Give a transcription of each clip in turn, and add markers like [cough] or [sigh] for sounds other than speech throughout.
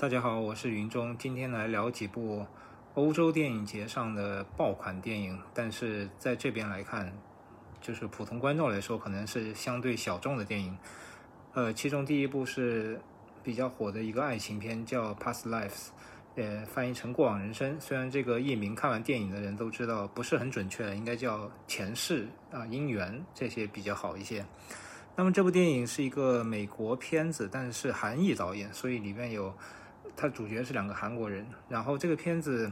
大家好，我是云中，今天来聊几部欧洲电影节上的爆款电影，但是在这边来看，就是普通观众来说，可能是相对小众的电影。呃，其中第一部是比较火的一个爱情片，叫《Past Lives》，呃，翻译成《过往人生》。虽然这个译名看完电影的人都知道不是很准确，应该叫《前世》啊，《姻缘》这些比较好一些。那么这部电影是一个美国片子，但是是韩裔导演，所以里面有。它主角是两个韩国人，然后这个片子，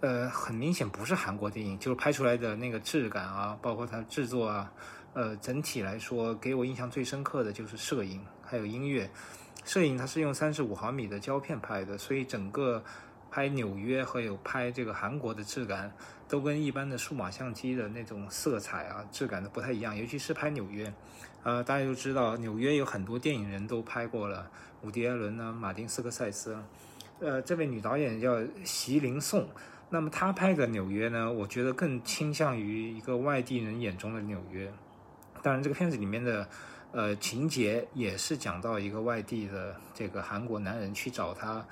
呃，很明显不是韩国电影，就是拍出来的那个质感啊，包括它制作啊，呃，整体来说给我印象最深刻的就是摄影还有音乐。摄影它是用三十五毫米的胶片拍的，所以整个拍纽约和有拍这个韩国的质感都跟一般的数码相机的那种色彩啊质感都不太一样，尤其是拍纽约。呃，大家都知道纽约有很多电影人都拍过了。伍迪·艾伦呢，马丁·斯科塞斯，呃，这位女导演叫席琳·颂。那么她拍的纽约呢，我觉得更倾向于一个外地人眼中的纽约。当然，这个片子里面的呃情节也是讲到一个外地的这个韩国男人去找他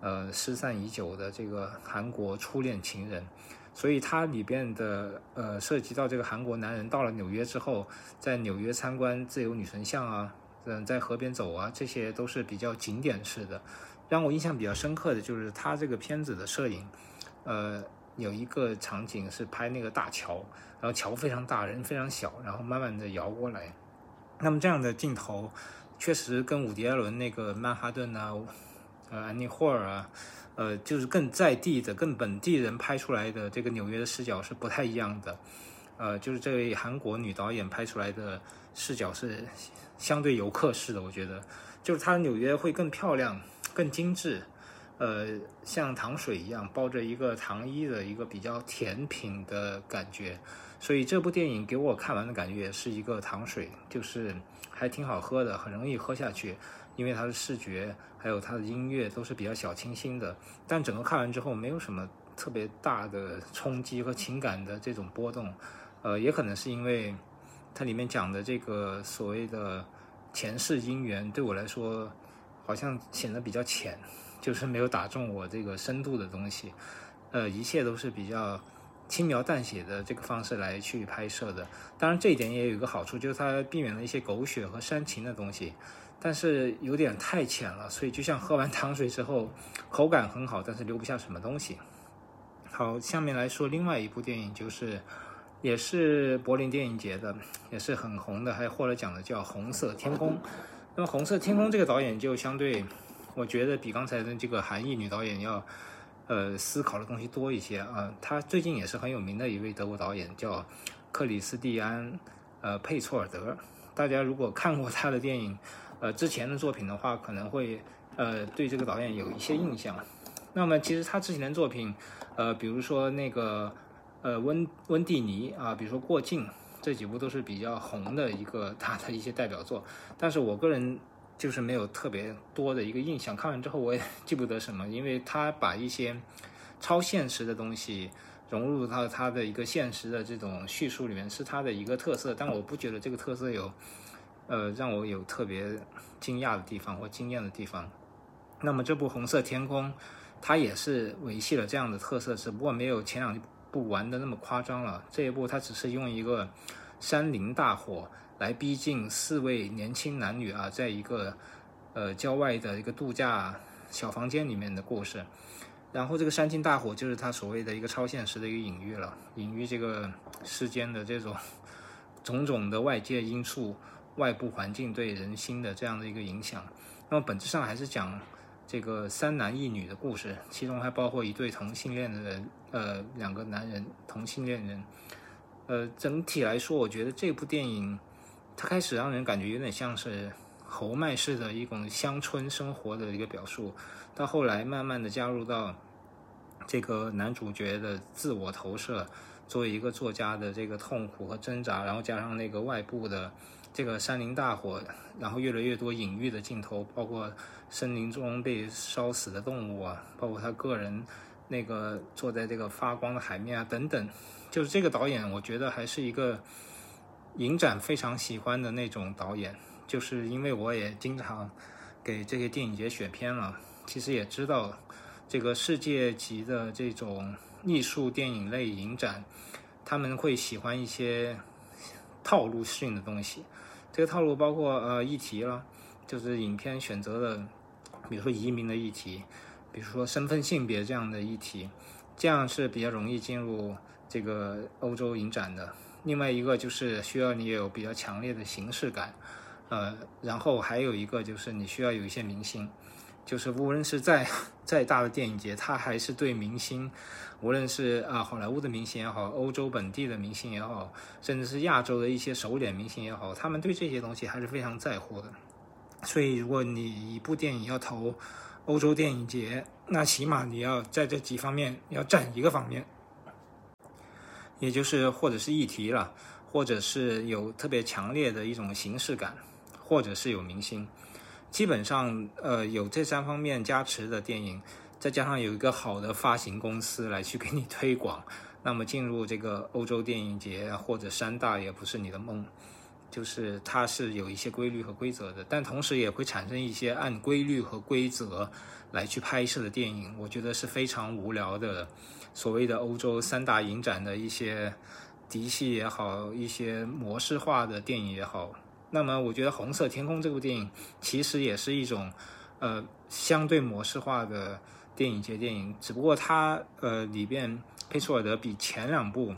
呃失散已久的这个韩国初恋情人，所以它里边的呃涉及到这个韩国男人到了纽约之后，在纽约参观自由女神像啊。嗯，在河边走啊，这些都是比较景点式的。让我印象比较深刻的就是他这个片子的摄影，呃，有一个场景是拍那个大桥，然后桥非常大，人非常小，然后慢慢的摇过来。那么这样的镜头，确实跟伍迪·艾伦那个曼哈顿啊，呃，安妮·霍尔啊，呃，就是更在地的、更本地人拍出来的这个纽约的视角是不太一样的。呃，就是这位韩国女导演拍出来的视角是。相对游客式的，我觉得就是它纽约会更漂亮、更精致，呃，像糖水一样包着一个糖衣的一个比较甜品的感觉。所以这部电影给我看完的感觉也是一个糖水，就是还挺好喝的，很容易喝下去，因为它的视觉还有它的音乐都是比较小清新的。但整个看完之后没有什么特别大的冲击和情感的这种波动，呃，也可能是因为。它里面讲的这个所谓的前世姻缘，对我来说好像显得比较浅，就是没有打中我这个深度的东西。呃，一切都是比较轻描淡写的这个方式来去拍摄的。当然，这一点也有一个好处，就是它避免了一些狗血和煽情的东西，但是有点太浅了，所以就像喝完糖水之后，[laughs] 口感很好，但是留不下什么东西。好，下面来说另外一部电影，就是。也是柏林电影节的，也是很红的，还获了奖的，叫《红色天空》。那么《红色天空》这个导演就相对，我觉得比刚才的这个韩裔女导演要，呃，思考的东西多一些啊。她最近也是很有名的一位德国导演，叫克里斯蒂安，呃，佩措尔德。大家如果看过他的电影，呃，之前的作品的话，可能会呃对这个导演有一些印象。那么其实他之前的作品，呃，比如说那个。呃，温温蒂尼啊，比如说《过境》这几部都是比较红的一个 [laughs] 他的一些代表作，但是我个人就是没有特别多的一个印象。看完之后我也记不得什么，因为他把一些超现实的东西融入到他的一个现实的这种叙述里面，是他的一个特色。但我不觉得这个特色有呃让我有特别惊讶的地方或惊艳的地方。那么这部《红色天空》它也是维系了这样的特色，只不过没有前两。部玩的那么夸张了，这一部它只是用一个山林大火来逼近四位年轻男女啊，在一个呃郊外的一个度假小房间里面的故事。然后这个山林大火就是他所谓的一个超现实的一个隐喻了，隐喻这个世间的这种种种的外界因素、外部环境对人心的这样的一个影响。那么本质上还是讲。这个三男一女的故事，其中还包括一对同性恋的人，呃，两个男人同性恋人，呃，整体来说，我觉得这部电影，它开始让人感觉有点像是侯麦式的一种乡村生活的一个表述，到后来慢慢的加入到这个男主角的自我投射，作为一个作家的这个痛苦和挣扎，然后加上那个外部的。这个山林大火，然后越来越多隐喻的镜头，包括森林中被烧死的动物啊，包括他个人那个坐在这个发光的海面啊等等，就是这个导演，我觉得还是一个影展非常喜欢的那种导演，就是因为我也经常给这些电影节选片了，其实也知道，这个世界级的这种艺术电影类影展，他们会喜欢一些套路性的东西。这个套路包括呃议题了，就是影片选择的，比如说移民的议题，比如说身份性别这样的议题，这样是比较容易进入这个欧洲影展的。另外一个就是需要你有比较强烈的形式感，呃，然后还有一个就是你需要有一些明星，就是无论是在 [laughs] 再大的电影节，他还是对明星，无论是啊好莱坞的明星也好，欧洲本地的明星也好，甚至是亚洲的一些首脸明星也好，他们对这些东西还是非常在乎的。所以，如果你一部电影要投欧洲电影节，那起码你要在这几方面要占一个方面。也就是或者是议题了，或者是有特别强烈的一种形式感，或者是有明星，基本上呃有这三方面加持的电影，再加上有一个好的发行公司来去给你推广，[laughs] 那么进入这个欧洲电影节或者三大也不是你的梦，就是它是有一些规律和规则的，但同时也会产生一些按规律和规则来去拍摄的电影，我觉得是非常无聊的。所谓的欧洲三大影展的一些嫡系也好，一些模式化的电影也好，那么我觉得《红色天空》这部电影其实也是一种呃相对模式化的电影节电影，只不过它呃里边佩索尔德比前两部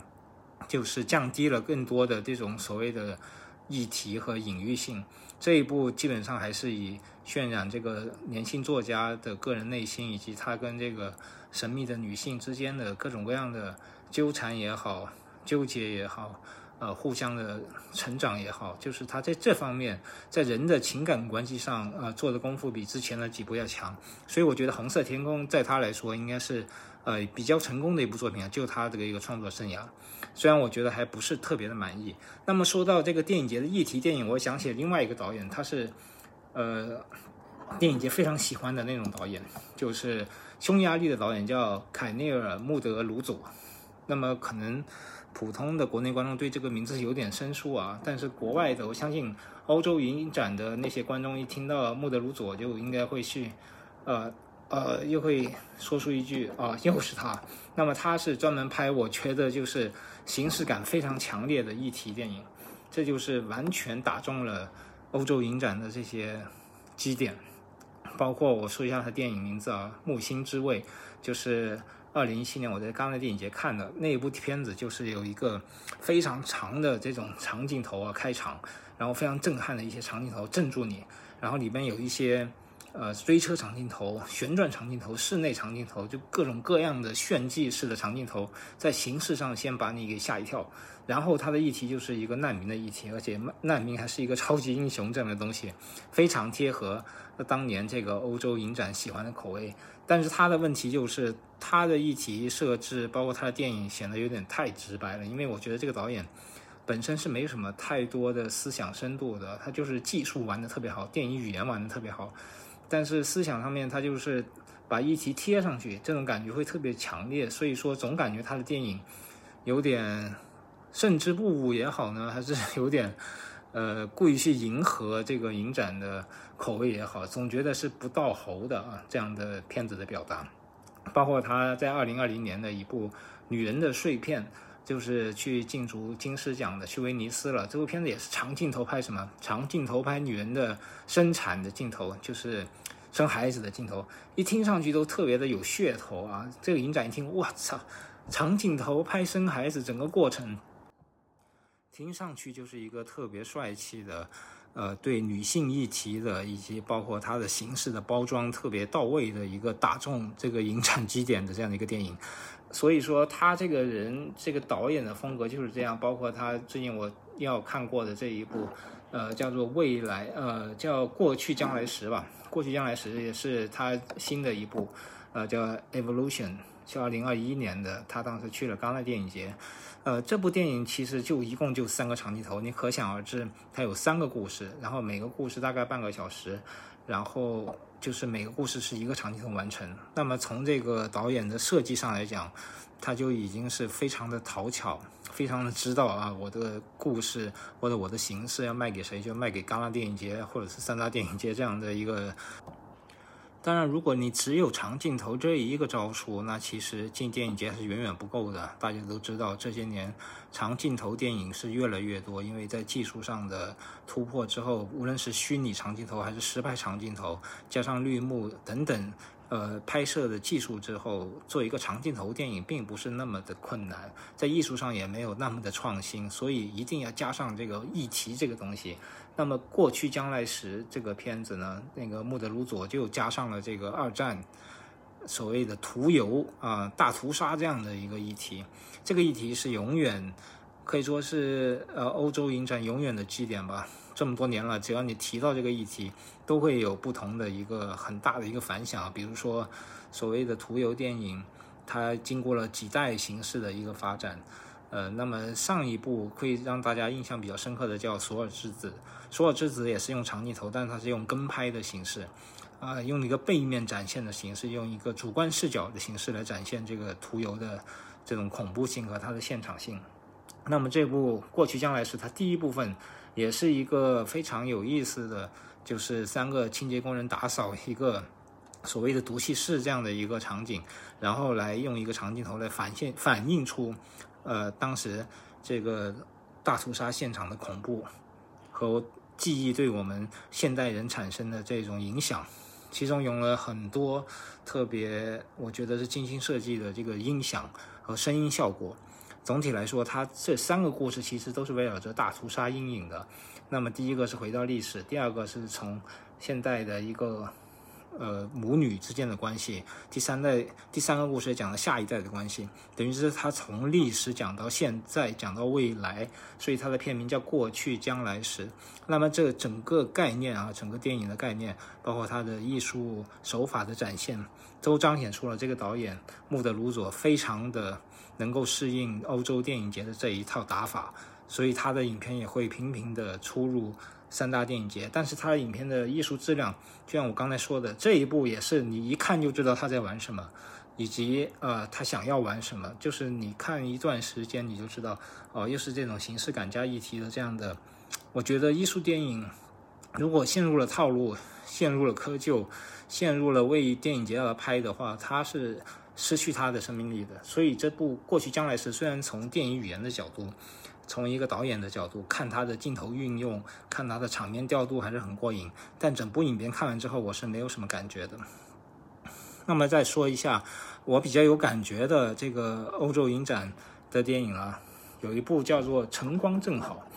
就是降低了更多的这种所谓的议题和隐喻性，这一部基本上还是以渲染这个年轻作家的个人内心以及他跟这个。神秘的女性之间的各种各样的纠缠也好，纠结也好，呃，互相的成长也好，就是他在这方面，在人的情感关系上，呃，做的功夫比之前的几部要强。所以我觉得《红色天空》在他来说应该是，呃，比较成功的一部作品啊。就他这个一个创作生涯，虽然我觉得还不是特别的满意。那么说到这个电影节的议题电影，我想起另外一个导演，他是，呃，电影节非常喜欢的那种导演，就是。匈牙利的导演叫凯内尔·穆德鲁佐，那么可能普通的国内观众对这个名字有点生疏啊，但是国外的，我相信欧洲影展的那些观众一听到穆德鲁佐就应该会去，呃呃，又会说出一句啊，又是他。那么他是专门拍我觉得就是形式感非常强烈的议题电影，这就是完全打中了欧洲影展的这些基点。包括我说一下他电影名字啊，《木星之味》，就是二零一七年我在戛纳电影节看的那一部片子，就是有一个非常长的这种长镜头啊，开场，然后非常震撼的一些长镜头镇住你，然后里边有一些呃追车长镜头、旋转长镜头、室内长镜头，就各种各样的炫技式的长镜头，在形式上先把你给吓一跳。然后它的议题就是一个难民的议题，而且难民还是一个超级英雄这样的东西，非常贴合当年这个欧洲影展喜欢的口味。但是他的问题就是他的议题设置，包括他的电影显得有点太直白了。因为我觉得这个导演本身是没什么太多的思想深度的，他就是技术玩的特别好，电影语言玩的特别好，但是思想上面他就是把议题贴上去，这种感觉会特别强烈。所以说总感觉他的电影有点。胜之不武也好呢，还是有点，呃，故意去迎合这个影展的口味也好，总觉得是不到喉的啊。这样的片子的表达，包括他在二零二零年的一部《女人的碎片》，就是去竞逐金狮奖的，去威尼斯了。这部片子也是长镜头拍什么？长镜头拍女人的生产的镜头，就是生孩子的镜头，一听上去都特别的有噱头啊。这个影展一听，我操，长镜头拍生孩子整个过程。听上去就是一个特别帅气的，呃，对女性议题的，以及包括它的形式的包装特别到位的一个打中这个影展基点的这样的一个电影。所以说，他这个人这个导演的风格就是这样。包括他最近我要看过的这一部，呃，叫做《未来》，呃，叫《过去将来时》吧，《过去将来时》也是他新的一部，呃，叫《Evolution》，是二零二一年的。他当时去了戛纳电影节。呃，这部电影其实就一共就三个长镜头，你可想而知，它有三个故事，然后每个故事大概半个小时，然后就是每个故事是一个长镜头完成。那么从这个导演的设计上来讲，他就已经是非常的讨巧，非常的知道啊，我的故事或者我的形式要卖给谁，就卖给戛纳电影节或者是三大电影节这样的一个当然，如果你只有长镜头这一个招数，那其实进电影节是远远不够的。大家都知道，这些年长镜头电影是越来越多，因为在技术上的突破之后，无论是虚拟长镜头还是实拍长镜头，加上绿幕等等。呃，拍摄的技术之后，做一个长镜头电影并不是那么的困难，在艺术上也没有那么的创新，所以一定要加上这个议题这个东西。那么过去将来时这个片子呢，那个穆德鲁佐就加上了这个二战所谓的屠游啊、大屠杀这样的一个议题，这个议题是永远可以说是呃欧洲影展永远的基点吧。这么多年了，只要你提到这个议题，都会有不同的一个很大的一个反响。比如说，所谓的涂油电影，它经过了几代形式的一个发展。呃，那么上一部会让大家印象比较深刻的叫《索尔之子》，《索尔之子》也是用长镜头，但它是用跟拍的形式，啊，用一个背面展现的形式，用一个主观视角的形式来展现这个涂油的这种恐怖性和它的现场性。那么这部《过去将来》是它第一部分。也是一个非常有意思的，就是三个清洁工人打扫一个所谓的毒气室这样的一个场景，然后来用一个长镜头来反现反映出，呃，当时这个大屠杀现场的恐怖和记忆对我们现代人产生的这种影响，其中用了很多特别我觉得是精心设计的这个音响和声音效果。总体来说，它这三个故事其实都是围绕着大屠杀阴影的。那么，第一个是回到历史，第二个是从现代的一个呃母女之间的关系，第三代第三个故事讲了下一代的关系，等于是它从历史讲到现在，讲到未来，所以它的片名叫《过去将来时》。那么，这整个概念啊，整个电影的概念，包括它的艺术手法的展现，都彰显出了这个导演穆德鲁佐非常的。能够适应欧洲电影节的这一套打法，所以他的影片也会频频的出入三大电影节。但是他的影片的艺术质量，就像我刚才说的，这一部也是你一看就知道他在玩什么，以及呃他想要玩什么。就是你看一段时间你就知道，哦，又是这种形式感加议题的这样的。我觉得艺术电影如果陷入了套路，陷入了窠臼，陷入了为电影节而拍的话，它是。失去它的生命力的，所以这部过去将来时虽然从电影语言的角度，从一个导演的角度看它的镜头运用，看它的场面调度还是很过瘾，但整部影片看完之后我是没有什么感觉的。那么再说一下我比较有感觉的这个欧洲影展的电影啊，有一部叫做《晨光正好》，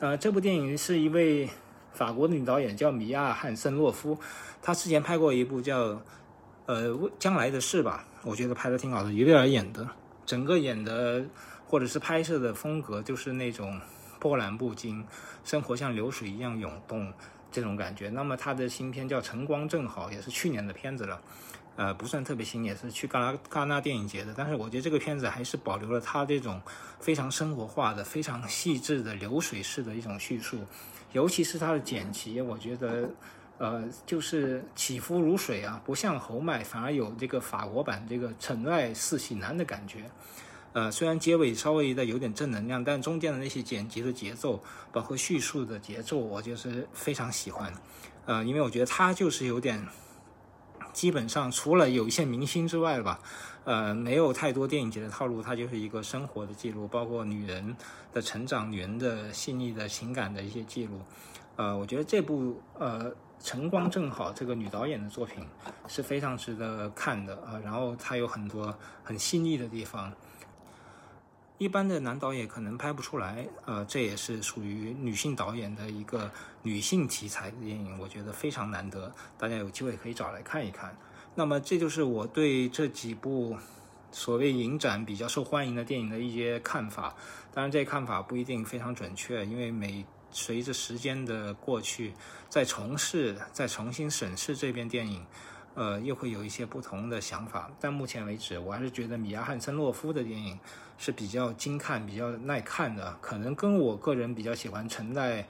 呃，这部电影是一位法国女导演叫米娅·汉森洛夫，她之前拍过一部叫。呃，将来的事吧，我觉得拍的挺好的，有点演的，整个演的或者是拍摄的风格，就是那种波澜不惊，生活像流水一样涌动这种感觉。那么他的新片叫《晨光正好》，也是去年的片子了，呃，不算特别新，也是去戛纳戛纳电影节的。但是我觉得这个片子还是保留了他这种非常生活化的、非常细致的流水式的一种叙述，尤其是他的剪辑，我觉得。呃，就是起伏如水啊，不像侯麦，反而有这个法国版这个城外四喜男的感觉。呃，虽然结尾稍微的有点正能量，但中间的那些剪辑的节奏，包括叙述的节奏，我就是非常喜欢。呃，因为我觉得他就是有点，基本上除了有一些明星之外吧，呃，没有太多电影节的套路，它就是一个生活的记录，包括女人的成长、女人的细腻的情感的一些记录。呃，我觉得这部呃。晨光正好，这个女导演的作品是非常值得看的啊。然后她有很多很细腻的地方，一般的男导演可能拍不出来。呃，这也是属于女性导演的一个女性题材的电影，我觉得非常难得。大家有机会可以找来看一看。那么，这就是我对这几部所谓影展比较受欢迎的电影的一些看法。当然，这些看法不一定非常准确，因为每随着时间的过去，再重试、再重新审视这边电影，呃，又会有一些不同的想法。但目前为止，我还是觉得米娅·汉森洛夫的电影是比较精看、比较耐看的。可能跟我个人比较喜欢陈赖，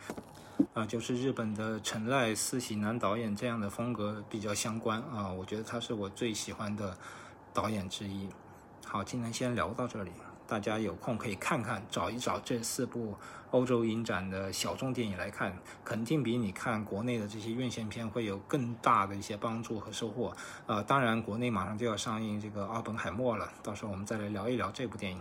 啊，就是日本的陈赖四喜男导演这样的风格比较相关啊。我觉得他是我最喜欢的导演之一。好，今天先聊到这里。大家有空可以看看，找一找这四部欧洲影展的小众电影来看，肯定比你看国内的这些院线片会有更大的一些帮助和收获。呃，当然，国内马上就要上映这个《奥本海默》了，到时候我们再来聊一聊这部电影。